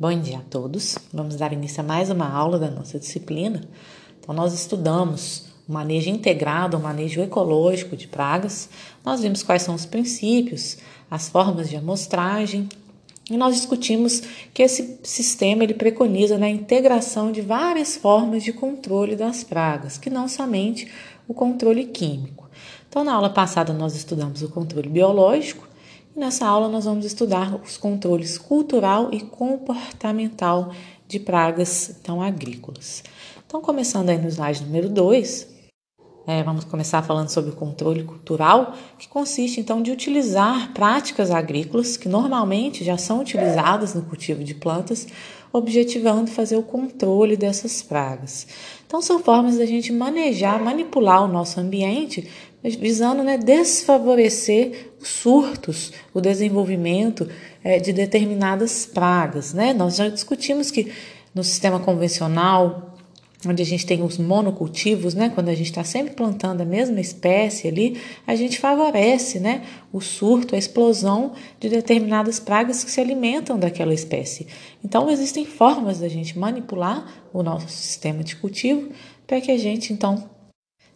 Bom dia a todos. Vamos dar início a mais uma aula da nossa disciplina. Então, nós estudamos o manejo integrado, o manejo ecológico de pragas. Nós vimos quais são os princípios, as formas de amostragem, e nós discutimos que esse sistema ele preconiza né, a integração de várias formas de controle das pragas, que não somente o controle químico. Então, na aula passada, nós estudamos o controle biológico nessa aula nós vamos estudar os controles cultural e comportamental de pragas então agrícolas. Então, começando aí no slide número 2, é, vamos começar falando sobre o controle cultural, que consiste então de utilizar práticas agrícolas que normalmente já são utilizadas no cultivo de plantas, objetivando fazer o controle dessas pragas. Então, são formas da gente manejar, manipular o nosso ambiente, visando né, desfavorecer surtos, o desenvolvimento é, de determinadas pragas. Né? Nós já discutimos que no sistema convencional, onde a gente tem os monocultivos, né? Quando a gente está sempre plantando a mesma espécie ali, a gente favorece, né? O surto, a explosão de determinadas pragas que se alimentam daquela espécie. Então, existem formas da gente manipular o nosso sistema de cultivo para que a gente, então,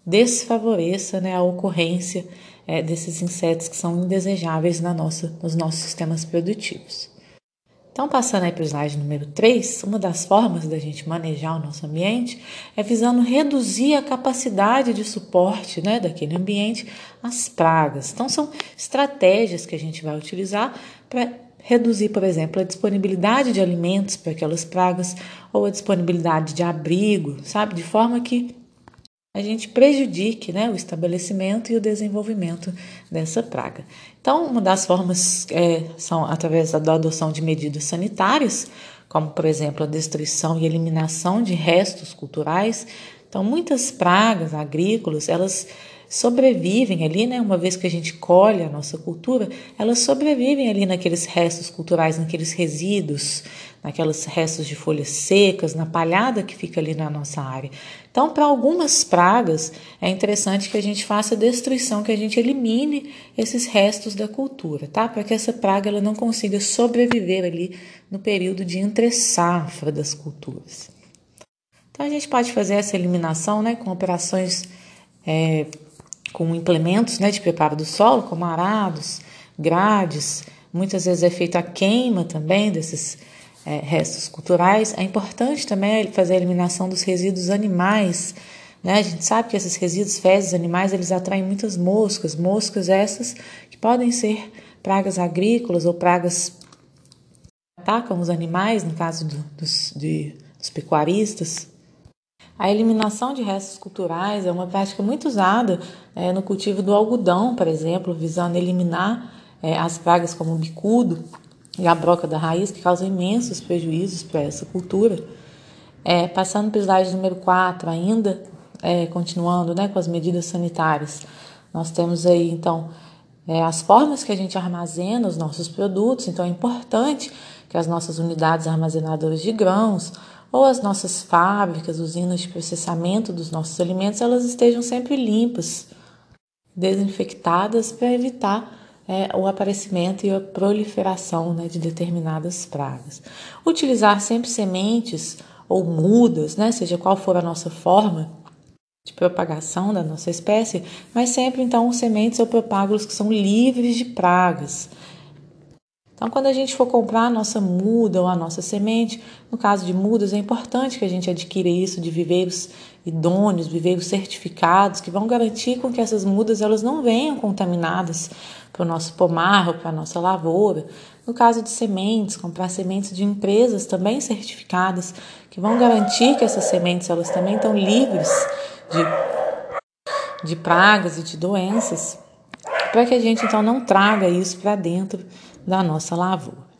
desfavoreça né, a ocorrência é, desses insetos que são indesejáveis na nossa, nos nossos sistemas produtivos. Então, passando aí para o slide número 3, uma das formas da gente manejar o nosso ambiente é visando reduzir a capacidade de suporte né, daquele ambiente às pragas. Então, são estratégias que a gente vai utilizar para reduzir, por exemplo, a disponibilidade de alimentos para aquelas pragas ou a disponibilidade de abrigo, sabe? De forma que a gente prejudique né, o estabelecimento e o desenvolvimento dessa praga. Então, uma das formas é, são através da adoção de medidas sanitárias, como, por exemplo, a destruição e eliminação de restos culturais. Então, muitas pragas agrícolas, elas sobrevivem ali, né? Uma vez que a gente colhe a nossa cultura, elas sobrevivem ali naqueles restos culturais, naqueles resíduos, naqueles restos de folhas secas, na palhada que fica ali na nossa área. Então, para algumas pragas, é interessante que a gente faça destruição, que a gente elimine esses restos da cultura, tá? Para que essa praga ela não consiga sobreviver ali no período de entre-safra das culturas. Então, a gente pode fazer essa eliminação, né, com operações é, com implementos né, de preparo do solo, como arados, grades, muitas vezes é feita a queima também desses é, restos culturais. É importante também fazer a eliminação dos resíduos animais. Né? A gente sabe que esses resíduos fezes animais eles atraem muitas moscas, moscas essas que podem ser pragas agrícolas ou pragas que atacam os animais, no caso do, dos, de, dos pecuaristas. A eliminação de restos culturais é uma prática muito usada é, no cultivo do algodão, por exemplo, visando eliminar é, as pragas como o bicudo e a broca da raiz, que causam imensos prejuízos para essa cultura. É, passando para o slide número 4, ainda continuando né, com as medidas sanitárias, nós temos aí então as formas que a gente armazena os nossos produtos, então é importante que as nossas unidades armazenadoras de grãos ou as nossas fábricas, usinas de processamento dos nossos alimentos, elas estejam sempre limpas, desinfectadas para evitar é, o aparecimento e a proliferação né, de determinadas pragas. Utilizar sempre sementes ou mudas, né, seja qual for a nossa forma de propagação da nossa espécie, mas sempre então sementes ou propágulos que são livres de pragas. Então, quando a gente for comprar a nossa muda ou a nossa semente, no caso de mudas, é importante que a gente adquira isso de viveiros idôneos, viveiros certificados, que vão garantir com que essas mudas elas não venham contaminadas para o nosso pomar ou para a nossa lavoura. No caso de sementes, comprar sementes de empresas também certificadas, que vão garantir que essas sementes elas também estão livres de, de pragas e de doenças, para que a gente então não traga isso para dentro da nossa lavoura.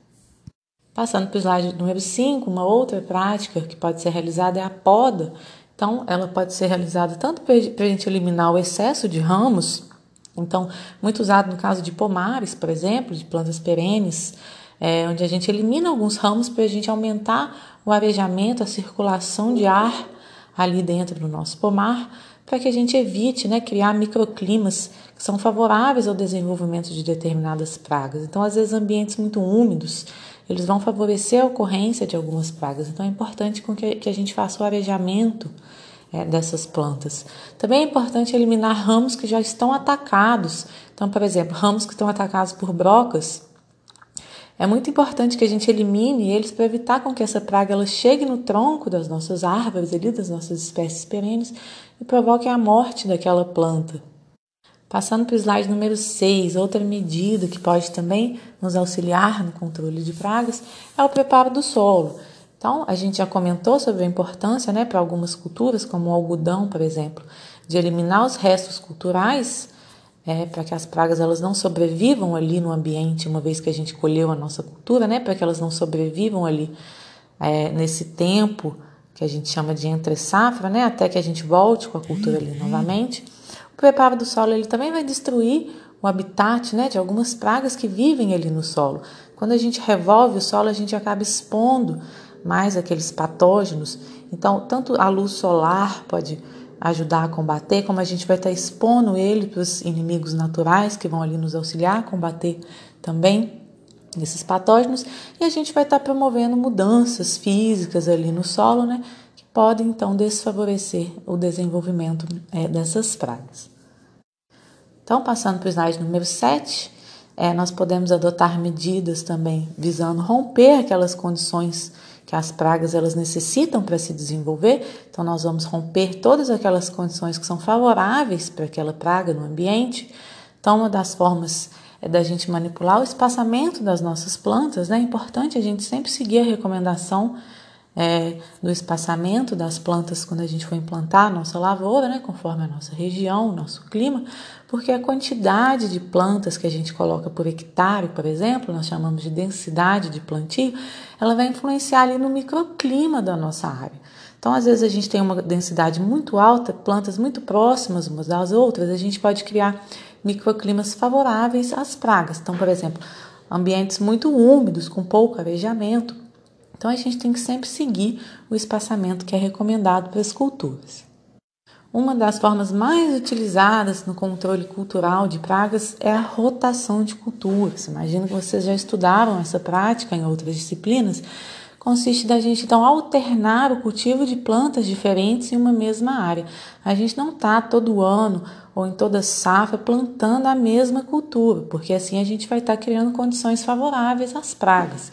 Passando para o slide número 5, uma outra prática que pode ser realizada é a poda. Então, ela pode ser realizada tanto para a gente eliminar o excesso de ramos, então, muito usado no caso de pomares, por exemplo, de plantas perenes, é, onde a gente elimina alguns ramos para a gente aumentar o arejamento, a circulação de ar ali dentro do nosso pomar, para que a gente evite né, criar microclimas que são favoráveis ao desenvolvimento de determinadas pragas. Então, às vezes, ambientes muito úmidos, eles vão favorecer a ocorrência de algumas pragas. Então é importante que a gente faça o arejamento é, dessas plantas. Também é importante eliminar ramos que já estão atacados. Então, por exemplo, ramos que estão atacados por brocas, é muito importante que a gente elimine eles para evitar com que essa praga ela chegue no tronco das nossas árvores, ali, das nossas espécies perenes, e provoque a morte daquela planta. Passando para o slide número 6, outra medida que pode também nos auxiliar no controle de pragas é o preparo do solo. Então, a gente já comentou sobre a importância né, para algumas culturas, como o algodão, por exemplo, de eliminar os restos culturais é, para que as pragas elas não sobrevivam ali no ambiente, uma vez que a gente colheu a nossa cultura, né, para que elas não sobrevivam ali é, nesse tempo que a gente chama de entre safra, né, até que a gente volte com a cultura ali novamente. O preparo do solo ele também vai destruir o habitat né, de algumas pragas que vivem ali no solo. Quando a gente revolve o solo, a gente acaba expondo mais aqueles patógenos. Então, tanto a luz solar pode ajudar a combater, como a gente vai estar expondo ele para os inimigos naturais que vão ali nos auxiliar a combater também esses patógenos, e a gente vai estar promovendo mudanças físicas ali no solo, né, que podem então desfavorecer o desenvolvimento é, dessas pragas. Então, passando para o slide número 7, é, nós podemos adotar medidas também visando romper aquelas condições que as pragas elas necessitam para se desenvolver. Então nós vamos romper todas aquelas condições que são favoráveis para aquela praga no ambiente. Então uma das formas é da gente manipular o espaçamento das nossas plantas. Né? É importante a gente sempre seguir a recomendação é, do espaçamento das plantas quando a gente for implantar a nossa lavoura, né, conforme a nossa região, o nosso clima, porque a quantidade de plantas que a gente coloca por hectare, por exemplo, nós chamamos de densidade de plantio, ela vai influenciar ali no microclima da nossa área. Então, às vezes a gente tem uma densidade muito alta, plantas muito próximas umas das outras, a gente pode criar microclimas favoráveis às pragas. Então, por exemplo, ambientes muito úmidos, com pouco arejamento, então a gente tem que sempre seguir o espaçamento que é recomendado para as culturas. Uma das formas mais utilizadas no controle cultural de pragas é a rotação de culturas. Imagino que vocês já estudaram essa prática em outras disciplinas. Consiste da gente então alternar o cultivo de plantas diferentes em uma mesma área. A gente não está todo ano ou em toda safra plantando a mesma cultura, porque assim a gente vai estar tá criando condições favoráveis às pragas.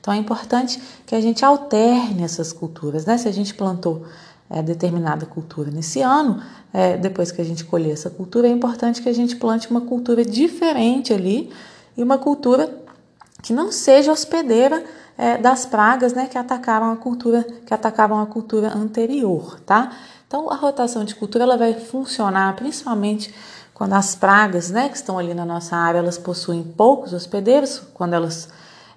Então é importante que a gente alterne essas culturas, né? Se a gente plantou é, determinada cultura nesse ano, é, depois que a gente colher essa cultura, é importante que a gente plante uma cultura diferente ali e uma cultura que não seja hospedeira é, das pragas, né, que atacaram a cultura, que atacavam a cultura anterior, tá? Então a rotação de cultura ela vai funcionar principalmente quando as pragas, né, que estão ali na nossa área, elas possuem poucos hospedeiros, quando elas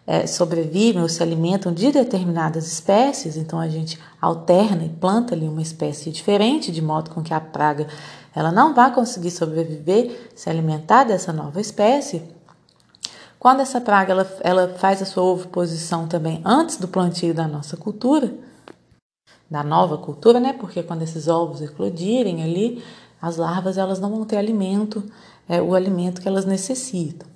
é, sobrevivem ou se alimentam de determinadas espécies, então a gente alterna e planta ali uma espécie diferente, de modo com que a praga ela não vai conseguir sobreviver, se alimentar dessa nova espécie. Quando essa praga ela, ela faz a sua oviposição também antes do plantio da nossa cultura, da nova cultura, né? Porque quando esses ovos eclodirem ali, as larvas elas não vão ter alimento, é, o alimento que elas necessitam.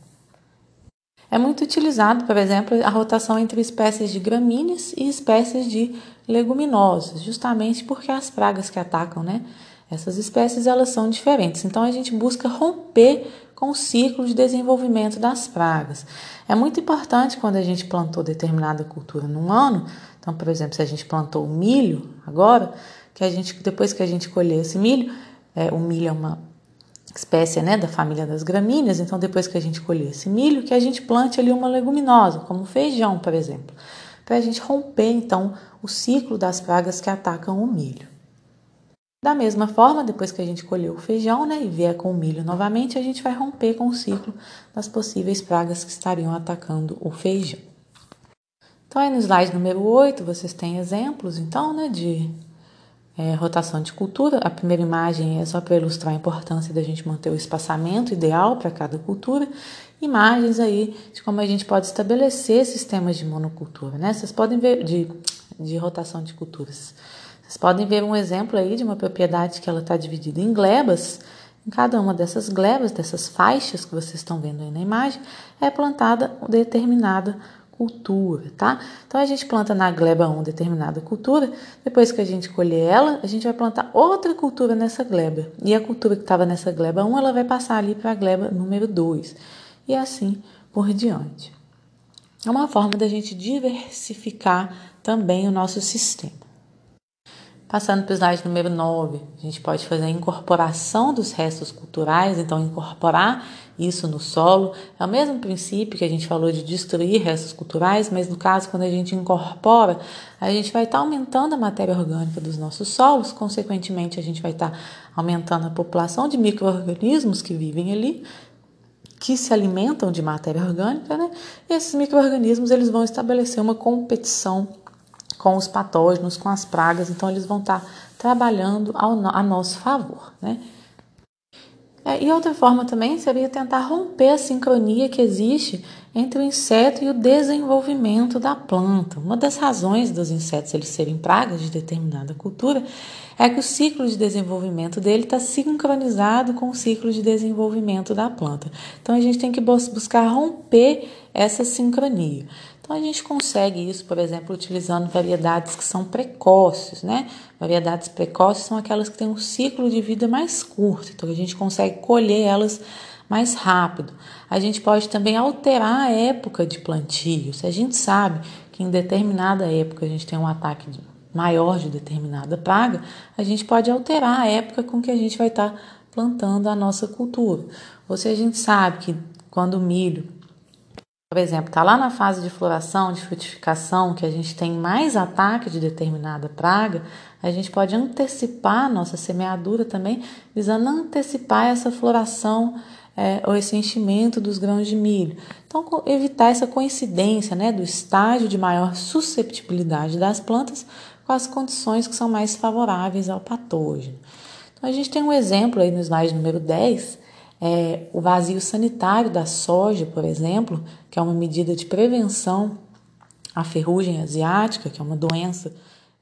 É muito utilizado, por exemplo, a rotação entre espécies de gramíneas e espécies de leguminosas, justamente porque as pragas que atacam, né, essas espécies elas são diferentes. Então a gente busca romper com o ciclo de desenvolvimento das pragas. É muito importante quando a gente plantou determinada cultura num ano, então, por exemplo, se a gente plantou milho agora, que a gente depois que a gente colher esse milho, é, o milho é uma espécie né, da família das gramíneas, então depois que a gente colher esse milho, que a gente plante ali uma leguminosa, como feijão, por exemplo, para a gente romper então o ciclo das pragas que atacam o milho. Da mesma forma, depois que a gente colheu o feijão né, e vier com o milho novamente, a gente vai romper com o ciclo das possíveis pragas que estariam atacando o feijão. Então, aí no slide número 8, vocês têm exemplos então né, de é, rotação de cultura. A primeira imagem é só para ilustrar a importância da gente manter o espaçamento ideal para cada cultura. Imagens aí de como a gente pode estabelecer sistemas de monocultura, né? Vocês podem ver de, de rotação de culturas. Vocês podem ver um exemplo aí de uma propriedade que ela está dividida em glebas. Em cada uma dessas glebas, dessas faixas que vocês estão vendo aí na imagem, é plantada determinada cultura, tá? Então a gente planta na gleba 1 determinada cultura, depois que a gente colher ela, a gente vai plantar outra cultura nessa gleba. E a cultura que estava nessa gleba 1, ela vai passar ali para a gleba número 2. E assim por diante. É uma forma da gente diversificar também o nosso sistema. Passando para o slide número 9, a gente pode fazer a incorporação dos restos culturais, então incorporar isso no solo. É o mesmo princípio que a gente falou de destruir restos culturais, mas no caso, quando a gente incorpora, a gente vai estar tá aumentando a matéria orgânica dos nossos solos, consequentemente, a gente vai estar tá aumentando a população de micro-organismos que vivem ali, que se alimentam de matéria orgânica, né? E esses micro-organismos eles vão estabelecer uma competição com os patógenos, com as pragas, então eles vão estar trabalhando ao, a nosso favor, né? É, e outra forma também seria tentar romper a sincronia que existe entre o inseto e o desenvolvimento da planta. Uma das razões dos insetos eles serem pragas de determinada cultura é que o ciclo de desenvolvimento dele está sincronizado com o ciclo de desenvolvimento da planta. Então a gente tem que buscar romper essa sincronia. Então a gente consegue isso, por exemplo, utilizando variedades que são precoces, né? Variedades precoces são aquelas que têm um ciclo de vida mais curto, então a gente consegue colher elas mais rápido. A gente pode também alterar a época de plantio. Se a gente sabe que em determinada época a gente tem um ataque maior de determinada praga, a gente pode alterar a época com que a gente vai estar plantando a nossa cultura. Ou se a gente sabe que quando o milho por exemplo, está lá na fase de floração, de frutificação, que a gente tem mais ataque de determinada praga, a gente pode antecipar a nossa semeadura também, visando antecipar essa floração é, ou esse enchimento dos grãos de milho. Então, evitar essa coincidência né, do estágio de maior susceptibilidade das plantas com as condições que são mais favoráveis ao patógeno. Então, a gente tem um exemplo aí no slide número 10 é, o vazio sanitário da soja, por exemplo, que é uma medida de prevenção à ferrugem asiática, que é uma doença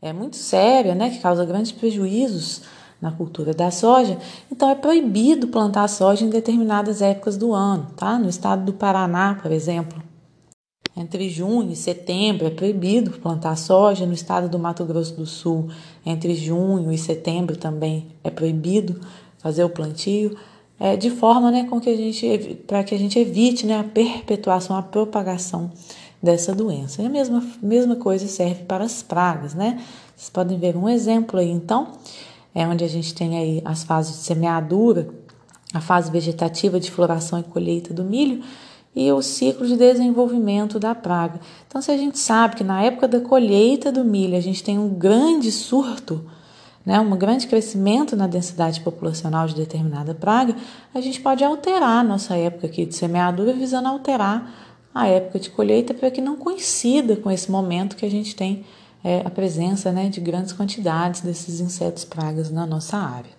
é, muito séria, né, que causa grandes prejuízos na cultura da soja. Então, é proibido plantar soja em determinadas épocas do ano, tá? No estado do Paraná, por exemplo, entre junho e setembro é proibido plantar soja. No estado do Mato Grosso do Sul, entre junho e setembro também é proibido fazer o plantio é, de forma né, com que a gente para que a gente evite né, a perpetuação, a propagação dessa doença. E a mesma, mesma coisa serve para as pragas, né? Vocês podem ver um exemplo aí, então, é onde a gente tem aí as fases de semeadura, a fase vegetativa de floração e colheita do milho e o ciclo de desenvolvimento da praga. Então, se a gente sabe que na época da colheita do milho a gente tem um grande surto né, um grande crescimento na densidade populacional de determinada praga, a gente pode alterar a nossa época aqui de semeadura, visando alterar a época de colheita para que não coincida com esse momento que a gente tem é, a presença né, de grandes quantidades desses insetos pragas na nossa área.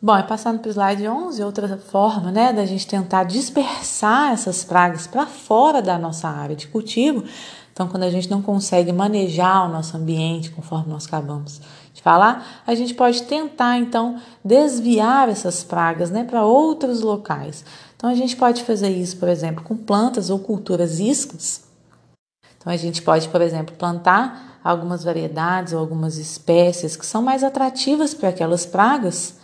Bom, e passando para o slide 11, outra forma né, da gente tentar dispersar essas pragas para fora da nossa área de cultivo. Então, quando a gente não consegue manejar o nosso ambiente, conforme nós acabamos falar, a gente pode tentar então desviar essas pragas né, para outros locais. Então a gente pode fazer isso, por exemplo, com plantas ou culturas iscas. Então a gente pode, por exemplo, plantar algumas variedades ou algumas espécies que são mais atrativas para aquelas pragas.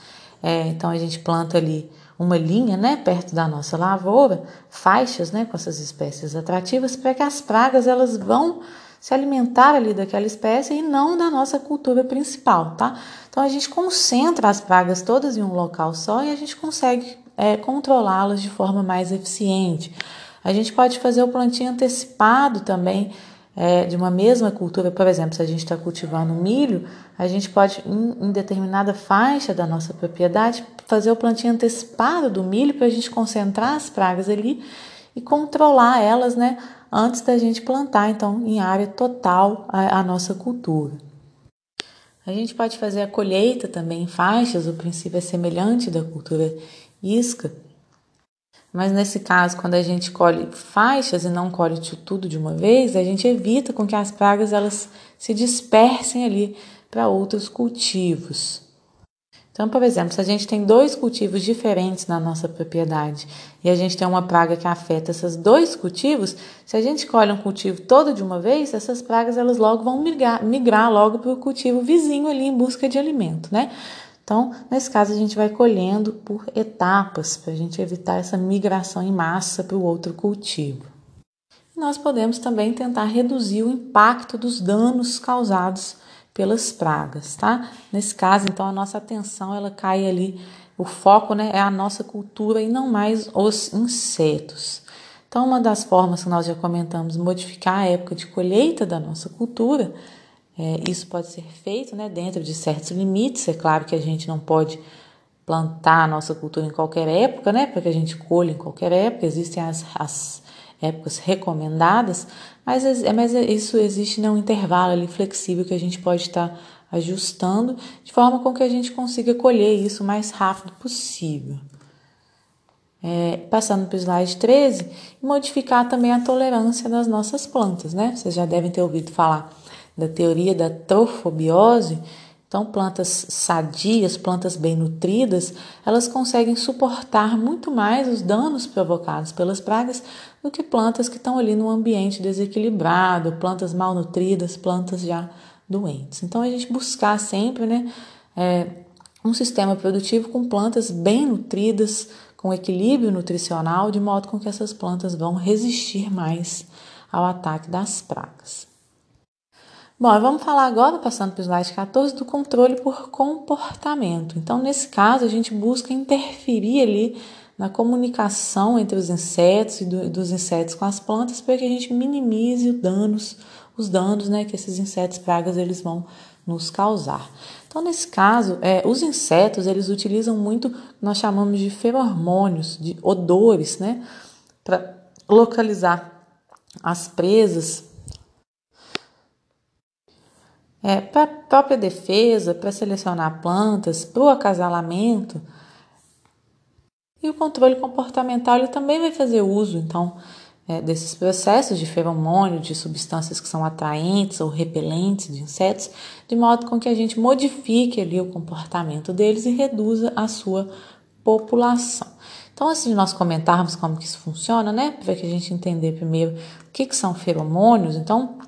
É, então a gente planta ali uma linha, né, perto da nossa lavoura, faixas, né, com essas espécies atrativas, para que as pragas elas vão se alimentar ali daquela espécie e não da nossa cultura principal, tá? Então a gente concentra as pragas todas em um local só e a gente consegue é, controlá-las de forma mais eficiente. A gente pode fazer o plantio antecipado também é, de uma mesma cultura, por exemplo, se a gente está cultivando milho, a gente pode, em, em, determinada faixa da nossa propriedade, fazer o plantio antecipado do milho para a gente concentrar as pragas ali e controlar elas, né, antes da gente plantar, então, em área total a, a nossa cultura. A gente pode fazer a colheita também em faixas, o princípio é semelhante da cultura isca, mas nesse caso, quando a gente colhe faixas e não colhe tudo de uma vez, a gente evita com que as pragas elas se dispersem ali para outros cultivos. Então, por exemplo, se a gente tem dois cultivos diferentes na nossa propriedade e a gente tem uma praga que afeta esses dois cultivos, se a gente colhe um cultivo todo de uma vez, essas pragas elas logo vão migrar, migrar logo para o cultivo vizinho ali em busca de alimento, né? Então, nesse caso, a gente vai colhendo por etapas para a gente evitar essa migração em massa para o outro cultivo. Nós podemos também tentar reduzir o impacto dos danos causados pelas pragas, tá? Nesse caso, então, a nossa atenção ela cai ali, o foco né, é a nossa cultura e não mais os insetos. Então, uma das formas que nós já comentamos, modificar a época de colheita da nossa cultura, é, isso pode ser feito né, dentro de certos limites. É claro que a gente não pode plantar a nossa cultura em qualquer época, né, para que a gente colha em qualquer época, existem as, as épocas recomendadas, mas, é, mas é, isso existe né, um intervalo ali flexível que a gente pode estar ajustando de forma com que a gente consiga colher isso o mais rápido possível. É, passando para o slide 13, modificar também a tolerância das nossas plantas, né? Vocês já devem ter ouvido falar da teoria da trofobiose, então, plantas sadias, plantas bem nutridas, elas conseguem suportar muito mais os danos provocados pelas pragas do que plantas que estão ali num ambiente desequilibrado, plantas mal nutridas, plantas já doentes. Então, a gente buscar sempre né, é, um sistema produtivo com plantas bem nutridas, com equilíbrio nutricional, de modo com que essas plantas vão resistir mais ao ataque das pragas. Bom, vamos falar agora, passando para o slide 14, do controle por comportamento. Então, nesse caso, a gente busca interferir ali na comunicação entre os insetos e do, dos insetos com as plantas para que a gente minimize os danos, os danos né, que esses insetos pragas eles vão nos causar. Então, nesse caso, é, os insetos eles utilizam muito, nós chamamos de feromônios, de odores, né, para localizar as presas é, para própria defesa, para selecionar plantas, para o acasalamento. E o controle comportamental ele também vai fazer uso, então, é, desses processos de feromônio, de substâncias que são atraentes ou repelentes de insetos, de modo com que a gente modifique ali o comportamento deles e reduza a sua população. Então, antes de nós comentarmos como que isso funciona, né, para que a gente entender primeiro o que, que são feromônios, então,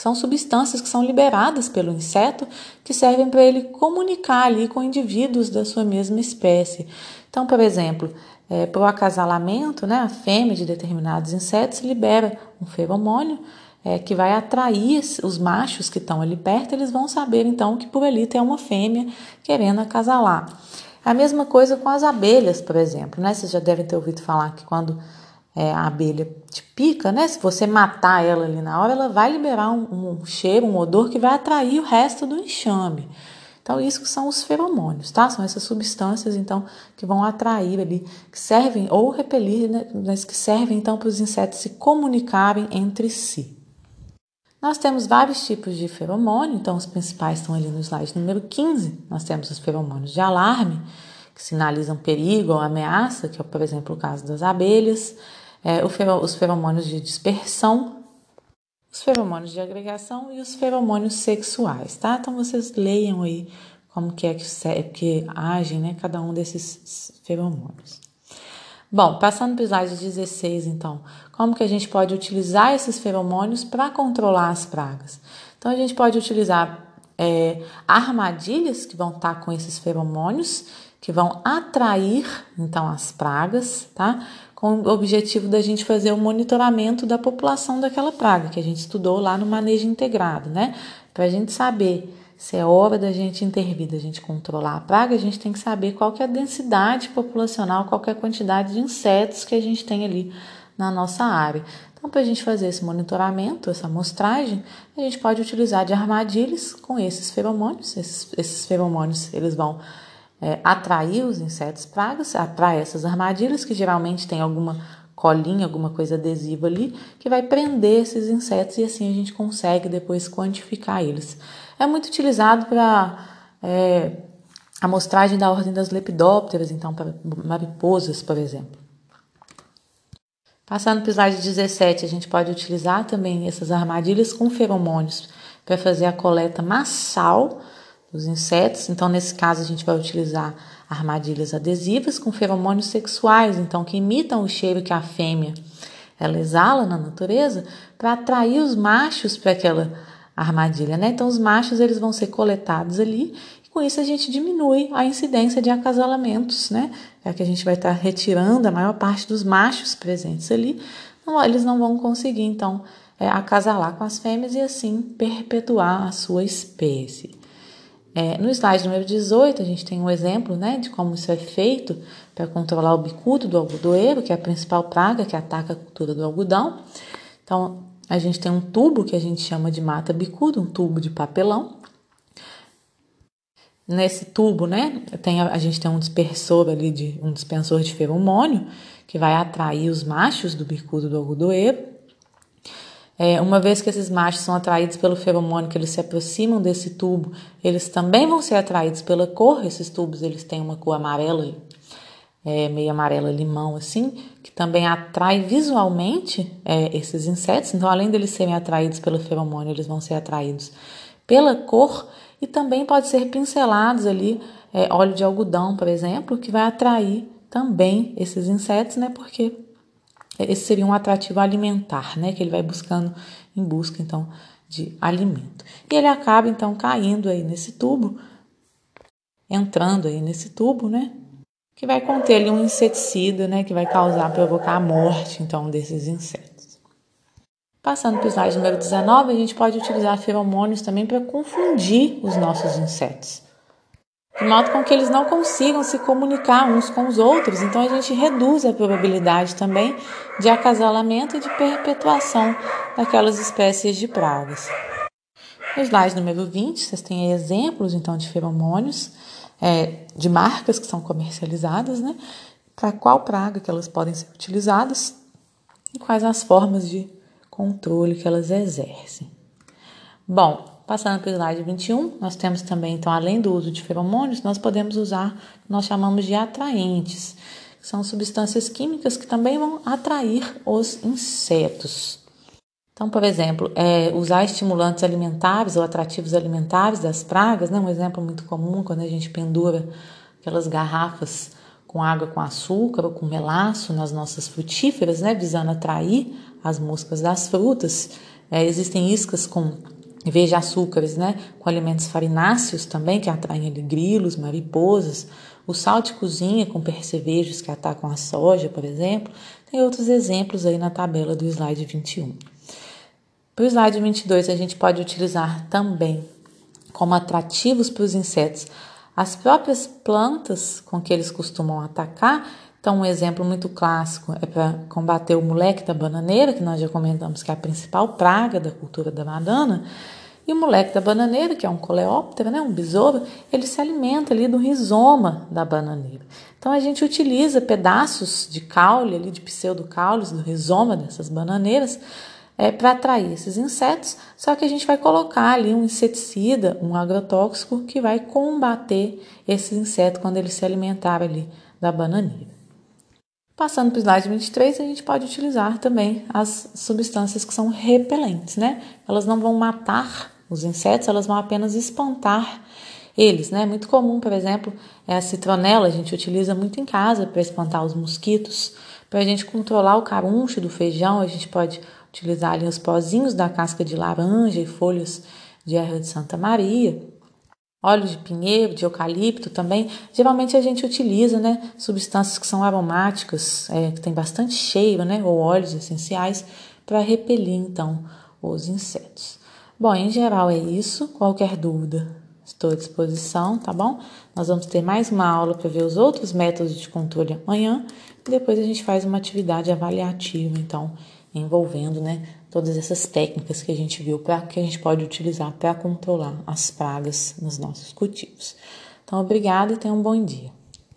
são substâncias que são liberadas pelo inseto que servem para ele comunicar ali com indivíduos da sua mesma espécie. Então, por exemplo, é, para o acasalamento, né, a fêmea de determinados insetos libera um feromônio é, que vai atrair os machos que estão ali perto, eles vão saber então que por ali tem uma fêmea querendo acasalar. A mesma coisa com as abelhas, por exemplo, né? Vocês já devem ter ouvido falar que quando é, a abelha te pica, né? Se você matar ela ali na hora, ela vai liberar um, um, cheiro, um odor que vai atrair o resto do enxame. Então, isso são os feromônios, tá? São essas substâncias, então, que vão atrair ali, que servem ou repelir, né? mas que servem, então, para os insetos se comunicarem entre si. Nós temos vários tipos de feromônio, então, os principais estão ali no slide número 15. Nós temos os feromônios de alarme, que sinalizam perigo ou ameaça, que é, por exemplo, o caso das abelhas é, os feromônios de dispersão, os feromônios de agregação e os feromônios sexuais, tá? Então vocês leiam aí como que é que, que agem, né, cada um desses feromônios. Bom, passando para o slide 16, então, como que a gente pode utilizar esses feromônios para controlar as pragas? Então, a gente pode utilizar é, armadilhas que vão estar com esses feromônios, que vão atrair, então, as pragas, tá? Com o objetivo da gente fazer o monitoramento da população daquela praga, que a gente estudou lá no manejo integrado, né? Para a gente saber se é hora da gente intervir, da gente controlar a praga, a gente tem que saber qual que é a densidade populacional, qual que é a quantidade de insetos que a gente tem ali na nossa área. Então, para a gente fazer esse monitoramento, essa amostragem, a gente pode utilizar de armadilhas com esses feromônios. Esses, esses feromônios, eles vão é, atrair os insetos pragas, atrai essas armadilhas que geralmente tem alguma colinha, alguma coisa adesiva ali, que vai prender esses insetos e assim a gente consegue depois quantificar eles. É muito utilizado para é, amostragem da ordem das lepidópteras, então para mariposas, por exemplo. Passando para o slide 17, a gente pode utilizar também essas armadilhas com feromônios para fazer a coleta massal os insetos. Então, nesse caso, a gente vai utilizar armadilhas adesivas com feromônios sexuais, então que imitam o cheiro que a fêmea ela exala na natureza para atrair os machos para aquela armadilha, né? Então, os machos eles vão ser coletados ali e com isso a gente diminui a incidência de acasalamentos, né? É que a gente vai estar tá retirando a maior parte dos machos presentes ali, eles não vão conseguir então é, acasalar com as fêmeas e assim perpetuar a sua espécie. É, no slide número 18, a gente tem um exemplo né, de como isso é feito para controlar o bicudo do algodoeiro, que é a principal praga que ataca a cultura do algodão. Então, a gente tem um tubo que a gente chama de mata bicudo, um tubo de papelão. Nesse tubo, né, tem, a gente tem um dispersor ali, de, um dispensor de feromônio, que vai atrair os machos do bicudo do algodoeiro. É, uma vez que esses machos são atraídos pelo feromônio, que eles se aproximam desse tubo, eles também vão ser atraídos pela cor. Esses tubos eles têm uma cor amarela, é, meio amarela limão assim, que também atrai visualmente é, esses insetos. Então, além deles serem atraídos pelo feromônio, eles vão ser atraídos pela cor e também pode ser pincelados ali é, óleo de algodão, por exemplo, que vai atrair também esses insetos, né? Porque esse seria um atrativo alimentar, né? Que ele vai buscando em busca então de alimento. E ele acaba então caindo aí nesse tubo, entrando aí nesse tubo, né? Que vai conter ali um inseticida, né? Que vai causar, provocar a morte então desses insetos. Passando para o slide número 19, a gente pode utilizar feromônios também para confundir os nossos insetos de modo com que eles não consigam se comunicar uns com os outros. Então a gente reduz a probabilidade também de acasalamento e de perpetuação daquelas espécies de pragas. No slide número 20, vocês têm exemplos então de feromônios é, de marcas que são comercializadas, né? Para qual praga que elas podem ser utilizadas e quais as formas de controle que elas exercem. Bom, Passando para o slide 21, nós temos também, então, além do uso de feromônios, nós podemos usar, nós chamamos de atraentes, que são substâncias químicas que também vão atrair os insetos. Então, por exemplo, é, usar estimulantes alimentares ou atrativos alimentares das pragas, né? um exemplo muito comum quando a gente pendura aquelas garrafas com água com açúcar ou com melaço nas nossas frutíferas, né? visando atrair as moscas das frutas. É, existem iscas com de açúcares, né, com alimentos farináceos também, que atraem ali, grilos, mariposas, o sal de cozinha com percevejos que atacam a soja, por exemplo. Tem outros exemplos aí na tabela do slide 21. Para o slide 22, a gente pode utilizar também como atrativos para os insetos as próprias plantas com que eles costumam atacar. Então, um exemplo muito clássico é para combater o moleque da bananeira, que nós já comentamos que é a principal praga da cultura da banana. E o moleque da bananeira, que é um coleóptero, né, um besouro, ele se alimenta ali do rizoma da bananeira. Então a gente utiliza pedaços de caule, ali, de pseudocaules, do rizoma dessas bananeiras, é, para atrair esses insetos, só que a gente vai colocar ali um inseticida, um agrotóxico, que vai combater esses insetos quando eles se alimentarem ali da bananeira. Passando para o slide 23, a gente pode utilizar também as substâncias que são repelentes, né? Elas não vão matar os insetos, elas vão apenas espantar eles, né? Muito comum, por exemplo, é a citronela, a gente utiliza muito em casa para espantar os mosquitos. Para a gente controlar o caruncho do feijão, a gente pode utilizar ali os pozinhos da casca de laranja e folhas de erva de Santa Maria. Óleo de pinheiro, de eucalipto também. Geralmente a gente utiliza né, substâncias que são aromáticas, é, que tem bastante cheiro, né, ou óleos essenciais, para repelir então os insetos. Bom, em geral é isso. Qualquer dúvida, estou à disposição, tá bom? Nós vamos ter mais uma aula para ver os outros métodos de controle amanhã e depois a gente faz uma atividade avaliativa, então, envolvendo, né, todas essas técnicas que a gente viu para que a gente pode utilizar para controlar as pragas nos nossos cultivos. Então, obrigada e tenha um bom dia.